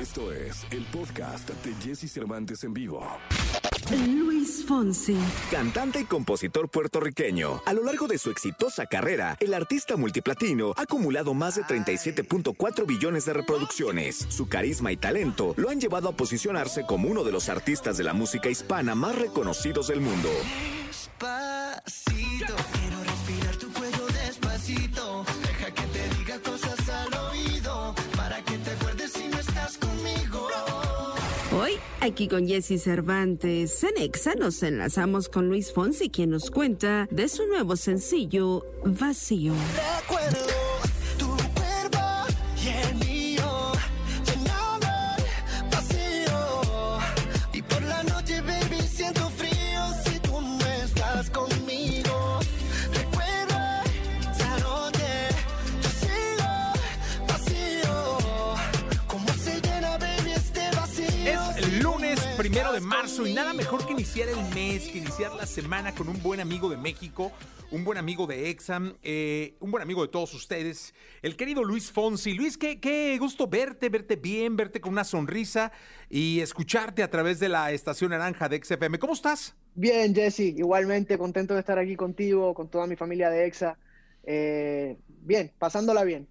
Esto es el podcast de Jesse Cervantes en vivo. Luis Fonsi. Cantante y compositor puertorriqueño. A lo largo de su exitosa carrera, el artista multiplatino ha acumulado más de 37.4 billones de reproducciones. Su carisma y talento lo han llevado a posicionarse como uno de los artistas de la música hispana más reconocidos del mundo. Despacito, aquí con Jesse Cervantes, en Exa nos enlazamos con Luis Fonsi, quien nos cuenta de su nuevo sencillo, Vacío. Y nada mejor que iniciar el mes, que iniciar la semana con un buen amigo de México, un buen amigo de Exam, eh, un buen amigo de todos ustedes, el querido Luis Fonsi. Luis, qué, qué gusto verte, verte bien, verte con una sonrisa y escucharte a través de la estación naranja de XFM. ¿Cómo estás? Bien, Jesse, igualmente contento de estar aquí contigo, con toda mi familia de EXA. Eh, bien, pasándola bien.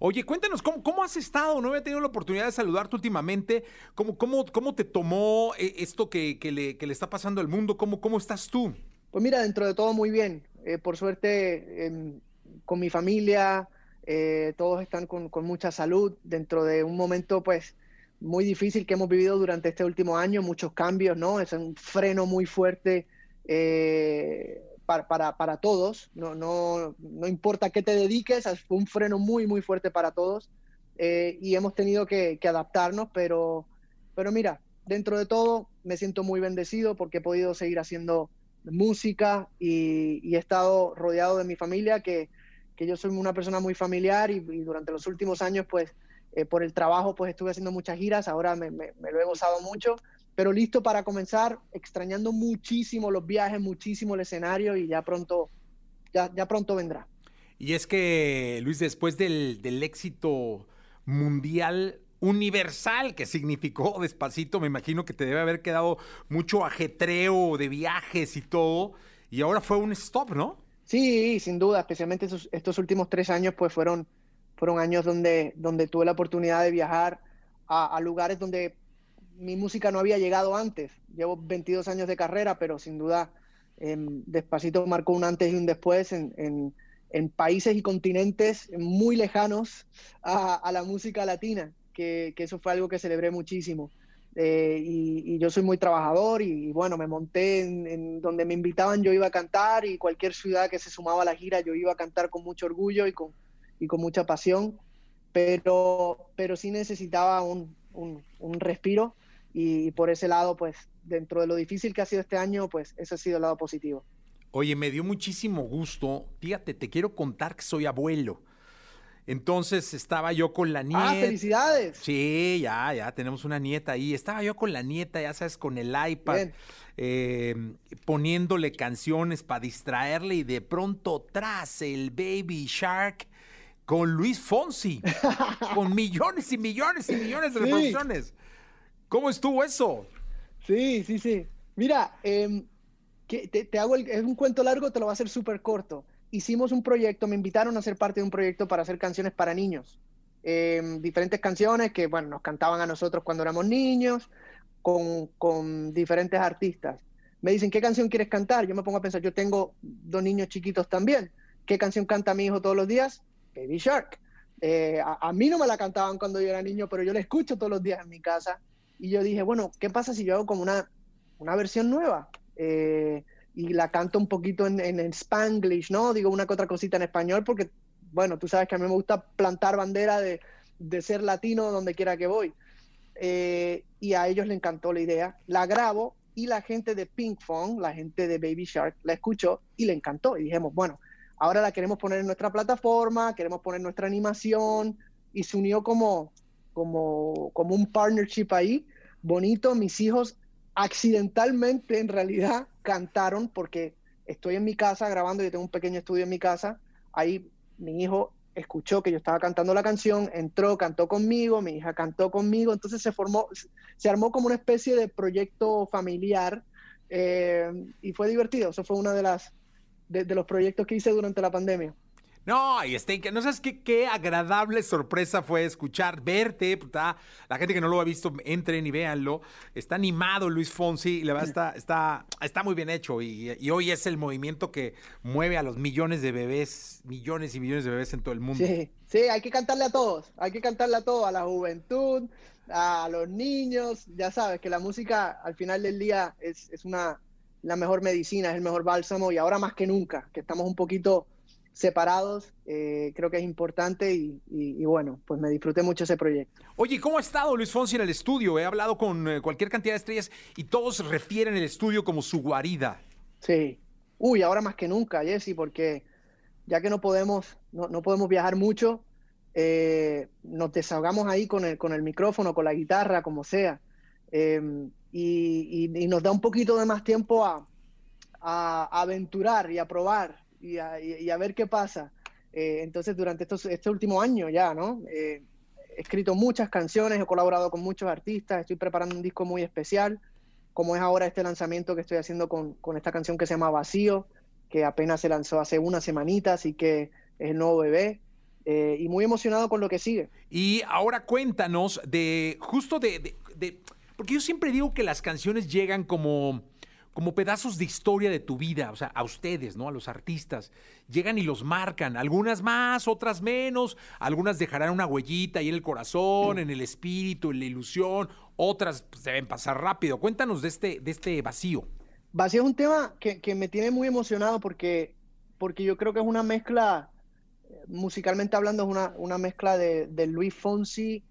Oye, cuéntanos, ¿cómo, cómo has estado? No había tenido la oportunidad de saludarte últimamente. ¿Cómo, cómo, cómo te tomó eh, esto que, le, que le está pasando al mundo? ¿Cómo, ¿Cómo estás tú? Pues mira, dentro de todo muy bien. Eh, por suerte, em, con mi familia, eh, todos están con, con mucha salud dentro de un momento, pues, muy difícil que hemos vivido durante este último año, muchos cambios, ¿no? Es un freno muy fuerte para, todos, no, no, no importa qué te dediques, es un freno muy, muy fuerte para todos eh, y hemos tenido que, adaptarnos, pero, pero mira, dentro de todo me siento muy bendecido porque he podido seguir haciendo música y, he estado rodeado de mi familia, que, que yo soy una persona muy familiar y, durante los últimos años, pues, eh, por el trabajo, pues estuve haciendo muchas giras, ahora me- me lo he gozado mucho, pero listo para comenzar, extrañando muchísimo los viajes, muchísimo el escenario y ya pronto, ya, ya pronto vendrá. Y es que, Luis, después del, del éxito mundial universal que significó Despacito, me imagino que te debe haber quedado mucho ajetreo de viajes y todo, y ahora fue un stop, ¿no? Sí, sin duda, especialmente estos, estos últimos tres años, pues fueron, fueron años donde, donde tuve la oportunidad de viajar a, a lugares donde mi música no había llegado antes. Llevo 22 años de carrera, pero sin duda em, Despacito marcó un antes y un después en, países y continentes muy lejanos a, la música latina, que, eso fue algo que celebré muchísimo. Eh, y, yo soy muy trabajador y, bueno, me monté en, donde me invitaban, yo iba a cantar y cualquier ciudad que se sumaba a la gira, yo iba a cantar con mucho orgullo y con, mucha pasión, pero, sí necesitaba un respiro y, por ese lado, pues dentro de lo difícil que ha sido este año, pues ese ha sido el lado positivo. Oye, me dio muchísimo gusto. Fíjate, te quiero contar que soy abuelo. Entonces estaba yo con la nieta. ¡Ah, felicidades! Sí, ya, ya, tenemos una nieta ahí. Estaba yo con la nieta, ya sabes, con el iPad, eh, poniéndole canciones para distraerle y de pronto tras el Baby Shark con Luis Fonsi, con millones y millones y millones de Sí. reproducciones. ¿Cómo estuvo eso? Sí, sí, sí. Mira, que te, te hago el- es un cuento largo, te lo voy a hacer súper corto. Hicimos un proyecto, me invitaron a ser parte de un proyecto para hacer canciones para niños. Em, diferentes canciones que, bueno, nos cantaban a nosotros cuando éramos niños, con, con diferentes artistas. Me dicen, ¿qué canción quieres cantar? Yo me pongo a pensar, yo tengo dos niños chiquitos también. ¿Qué canción canta mi hijo todos los días? Baby Shark. Eh, a, a mí no me la cantaban cuando yo era niño, pero yo la escucho todos los días en mi casa. Y yo dije, bueno, ¿qué pasa si yo hago como una, una versión nueva? Eh, y la canto un poquito en, en, en Spanglish, ¿no? Digo una que otra cosita en español porque, bueno, tú sabes que a mí me gusta plantar bandera de, de ser latino donde quiera que voy. Eh, y a ellos le encantó la idea. La grabo y la gente de Pink la gente de Baby Shark, la escuchó y le encantó. Y dijimos, bueno, ahora la queremos poner en nuestra plataforma, queremos poner nuestra animación y se unió como, como, como un partnership ahí bonito. Mis hijos accidentalmente en realidad cantaron porque estoy en mi casa grabando, yo tengo un pequeño estudio en mi casa, ahí mi hijo escuchó que yo estaba cantando la canción, entró, cantó conmigo, mi hija cantó conmigo, entonces se formó, se armó como una especie de proyecto familiar eh, y fue divertido. Eso fue uno de, las, de, de los proyectos que hice durante la pandemia. No, y este, no sabes qué, qué agradable sorpresa fue escuchar, verte, puta. La gente que no lo ha visto, entren y véanlo. Está animado Luis Fonsi, y la verdad está, está, está muy bien hecho. Y, y hoy es el movimiento que mueve a los millones de bebés, millones y millones de bebés en todo el mundo. Sí, sí, hay que cantarle a todos, hay que cantarle a todos, a la juventud, a los niños. Ya sabes que la música al final del día es, es una, la mejor medicina, es el mejor bálsamo y ahora más que nunca, que estamos un poquito separados, eh, creo que es importante y, y, y, bueno, pues me disfruté mucho ese proyecto. Oye, ¿cómo ha estado Luis Fonsi en el estudio? He hablado con eh, cualquier cantidad de estrellas y todos refieren el estudio como su guarida. Sí. Uy, ahora más que nunca, Jesse, porque ya que no podemos, no, no podemos viajar mucho, eh, nos desahogamos ahí con el, con el micrófono, con la guitarra, como sea. Eh, y, nos da un poquito de más tiempo a aventurar y a probar y a, ver qué pasa. Eh, entonces, durante estos, este último año ya, ¿no? Eh, he escrito muchas canciones, he colaborado con muchos artistas, estoy preparando un disco muy especial, como es ahora este lanzamiento que estoy haciendo con, con esta canción que se llama Vacío, que apenas se lanzó hace una semanita, así que es el nuevo bebé. Eh, y muy emocionado con lo que sigue. Y ahora cuéntanos de justo de, de, porque yo siempre digo que las canciones llegan como como pedazos de historia de tu vida, o sea, a ustedes, ¿no? A los artistas. Llegan y los marcan, algunas más, otras menos, algunas dejarán una huellita ahí en el corazón, en el espíritu, en la ilusión, otras pues, deben pasar rápido. Cuéntanos de este, de este vacío. Vacío es un tema que, me tiene muy emocionado porque, porque yo creo que es una mezcla, musicalmente hablando, es una, una mezcla de, de Luis Fonsi,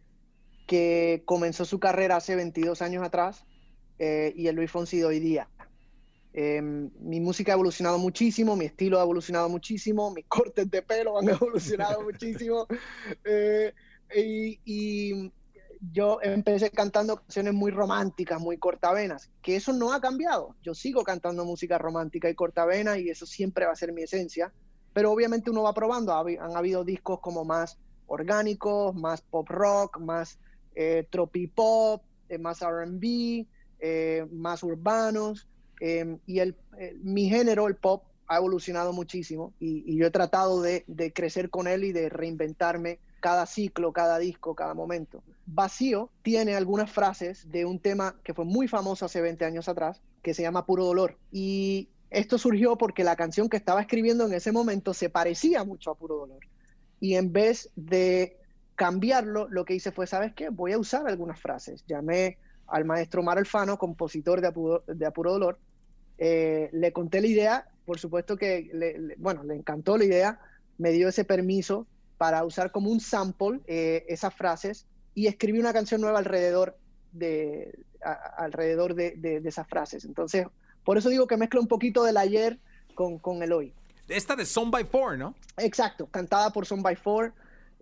que comenzó su carrera hace 22 años atrás, eh, y el Luis Fonsi de hoy día. Eh, mi música ha evolucionado muchísimo, mi estilo ha evolucionado muchísimo, mis cortes de pelo han evolucionado muchísimo. Eh, y, y, yo empecé cantando canciones muy románticas, muy cortavenas, que eso no ha cambiado. Yo sigo cantando música romántica y cortavena y eso siempre va a ser mi esencia. Pero obviamente uno va probando. Han habido discos como más orgánicos, más pop rock, más eh, tropipop, eh, más RB, eh, más urbanos. Eh, y el, eh, mi género, el pop, ha evolucionado muchísimo y, yo he tratado de, de, crecer con él y de reinventarme cada ciclo, cada disco, cada momento. Vacío tiene algunas frases de un tema que fue muy famoso hace 20 años atrás, que se llama Puro Dolor. Y esto surgió porque la canción que estaba escribiendo en ese momento se parecía mucho a Puro Dolor. Y en vez de cambiarlo, lo que hice fue, ¿sabes qué? Voy a usar algunas frases. Llamé al maestro Mar Alfano, compositor de Apuro, de Apuro Dolor, eh, le conté la idea, por supuesto que, le, le, bueno, le encantó la idea, me dio ese permiso para usar como un sample eh, esas frases y escribí una canción nueva alrededor de, a, alrededor de, de, de, esas frases. Entonces, por eso digo que mezcla un poquito del ayer con, con el hoy. Esta de Son by Four, ¿no? Exacto, cantada por Son by Four.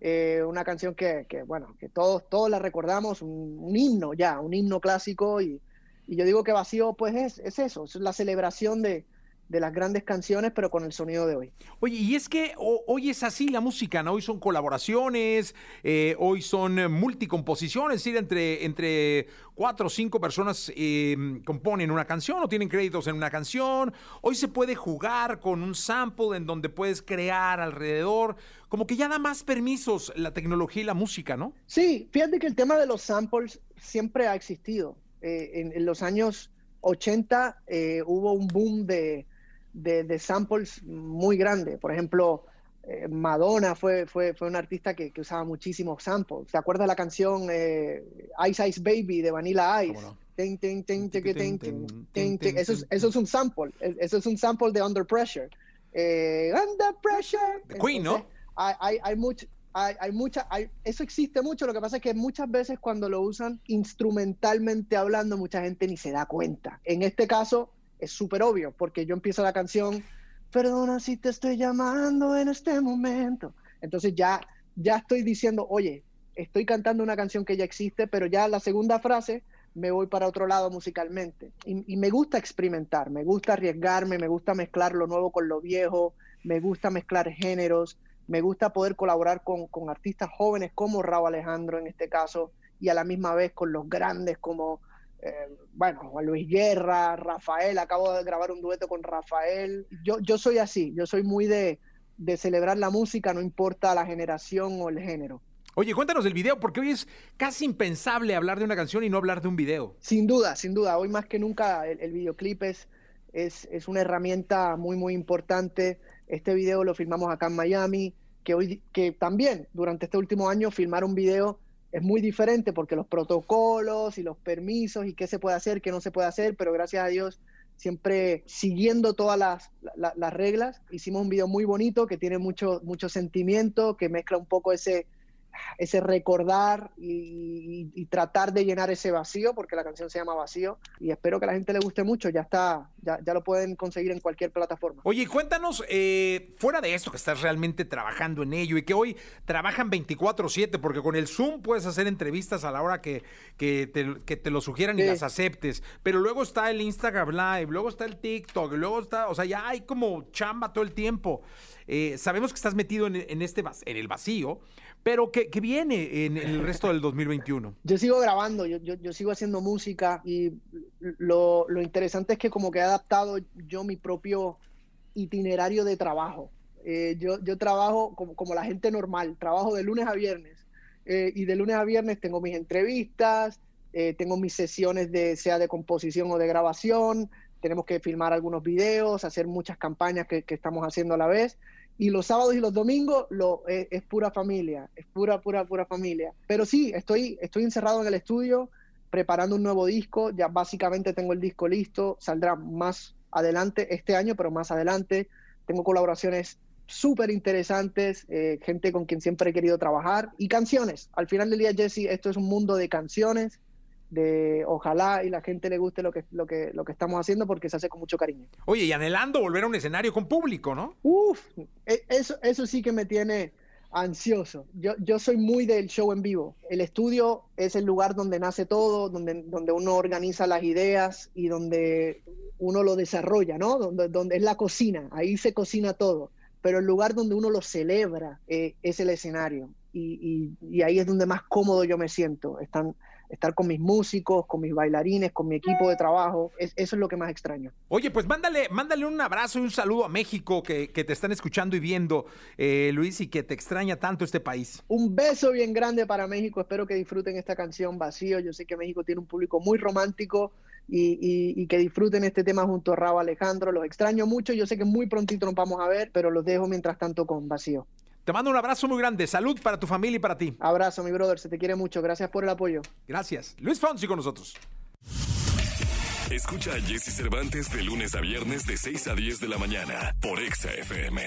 Eh, una canción que, que, bueno, que todos, todos la recordamos, un, un, himno ya, un himno clásico y, y yo digo que vacío, pues es, es eso, es la celebración de, de las grandes canciones, pero con el sonido de hoy. Oye, y es que hoy es así la música, ¿no? Hoy son colaboraciones, eh, hoy son multicomposiciones, es decir, entre, entre cuatro o cinco personas eh, componen una canción o tienen créditos en una canción. Hoy se puede jugar con un sample en donde puedes crear alrededor, como que ya da más permisos la tecnología y la música, ¿no? Sí, fíjate que el tema de los samples siempre ha existido. Eh, en, en, los años 80 eh, hubo un boom de, de, de, samples muy grande. Por ejemplo, eh, Madonna fue, fue, fue una artista que, que, usaba muchísimos samples. ¿Te acuerdas la canción eh, Ice Ice Baby de Vanilla Ice? Eso es, un sample. Eso es un sample de Under Pressure. under Pressure. The Queen, ¿no? Hay, hay, hay mucho hay, mucha, eso existe mucho, lo que pasa es que muchas veces cuando lo usan instrumentalmente hablando, mucha gente ni se da cuenta. En este caso es súper obvio, porque yo empiezo la canción, perdona si te estoy llamando en este momento. Entonces ya, ya estoy diciendo, oye, estoy cantando una canción que ya existe, pero ya la segunda frase me voy para otro lado musicalmente. Y, y me gusta experimentar, me gusta arriesgarme, me gusta mezclar lo nuevo con lo viejo, me gusta mezclar géneros, me gusta poder colaborar con, con artistas jóvenes como Raúl Alejandro en este caso, y a la misma vez con los grandes como, eh, bueno, Juan Luis Guerra, Rafael, acabo de grabar un dueto con Rafael. Yo, yo soy así, yo soy muy de, de celebrar la música, no importa la generación o el género. Oye, cuéntanos del video, porque hoy es casi impensable hablar de una canción y no hablar de un video. Sin duda, sin duda. Hoy más que nunca el, el videoclip es, es, es, una herramienta muy, muy importante. Este video lo filmamos acá en Miami, que, hoy, que también durante este último año filmar un video es muy diferente porque los protocolos y los permisos y qué se puede hacer, qué no se puede hacer, pero gracias a Dios siempre siguiendo todas las, las, las reglas. Hicimos un video muy bonito que tiene mucho, mucho sentimiento, que mezcla un poco ese ese recordar y, y, tratar de llenar ese vacío, porque la canción se llama Vacío, y espero que a la gente le guste mucho, ya está, ya, ya lo pueden conseguir en cualquier plataforma. Oye, cuéntanos, eh, fuera de esto, que estás realmente trabajando en ello y que hoy trabajan 24/7, porque con el Zoom puedes hacer entrevistas a la hora que, que, te, que te, lo sugieran sí. y las aceptes, pero luego está el Instagram Live, luego está el TikTok, luego está, o sea, ya hay como chamba todo el tiempo. Eh, sabemos que estás metido en, en, este, en el vacío, pero ¿qué, qué viene en, en, el resto del 2021? Yo sigo grabando, yo, yo, yo sigo haciendo música y lo, lo, interesante es que como que he adaptado yo mi propio itinerario de trabajo. Eh, yo, yo trabajo como, como, la gente normal, trabajo de lunes a viernes eh, y de lunes a viernes tengo mis entrevistas, eh, tengo mis sesiones de sea de composición o de grabación, tenemos que filmar algunos videos, hacer muchas campañas que, que estamos haciendo a la vez y los sábados y los domingos lo, es, es, pura familia, es pura, pura, pura familia. Pero sí, estoy, estoy encerrado en el estudio preparando un nuevo disco, ya básicamente tengo el disco listo, saldrá más adelante este año, pero más adelante. Tengo colaboraciones súper interesantes, eh, gente con quien siempre he querido trabajar y canciones. Al final del día, Jesse, esto es un mundo de canciones de ojalá y la gente le guste lo que, lo que, lo que estamos haciendo porque se hace con mucho cariño. Oye, y anhelando volver a un escenario con público, ¿no? Uf, eso, eso sí que me tiene ansioso. Yo, yo soy muy del show en vivo. El estudio es el lugar donde nace todo, donde, donde uno organiza las ideas y donde uno lo desarrolla, ¿no? Donde, donde es la cocina, ahí se cocina todo. Pero el lugar donde uno lo celebra eh, es el escenario. Y, y, y ahí es donde más cómodo yo me siento. Están, estar con mis músicos, con mis bailarines, con mi equipo de trabajo. Es, eso es lo que más extraño. Oye, pues mándale, mándale un abrazo y un saludo a México que, que te están escuchando y viendo, eh, Luis, y que te extraña tanto este país. Un beso bien grande para México. Espero que disfruten esta canción Vacío. Yo sé que México tiene un público muy romántico. Y, y, y, que disfruten este tema junto a Raúl Alejandro. Los extraño mucho, yo sé que muy prontito nos vamos a ver, pero los dejo mientras tanto con vacío. Te mando un abrazo muy grande. Salud para tu familia y para ti. Abrazo, mi brother. Se te quiere mucho. Gracias por el apoyo. Gracias. Luis Fonsi con nosotros. Escucha a Jesse Cervantes de lunes a viernes de 6 a 10 de la mañana por Exa FM.